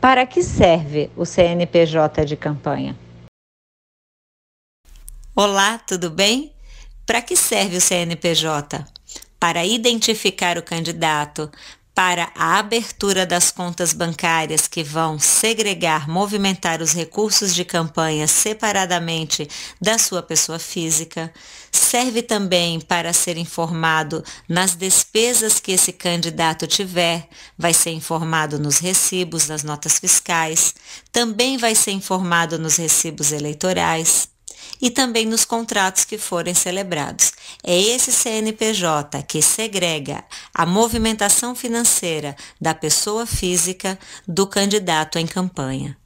Para que serve o CNPJ de campanha? Olá, tudo bem? Para que serve o CNPJ? Para identificar o candidato, para a abertura das contas bancárias que vão segregar, movimentar os recursos de campanha separadamente da sua pessoa física. Serve também para ser informado nas despesas que esse candidato tiver, vai ser informado nos recibos, nas notas fiscais, também vai ser informado nos recibos eleitorais e também nos contratos que forem celebrados. É esse CNPJ que segrega a movimentação financeira da pessoa física do candidato em campanha.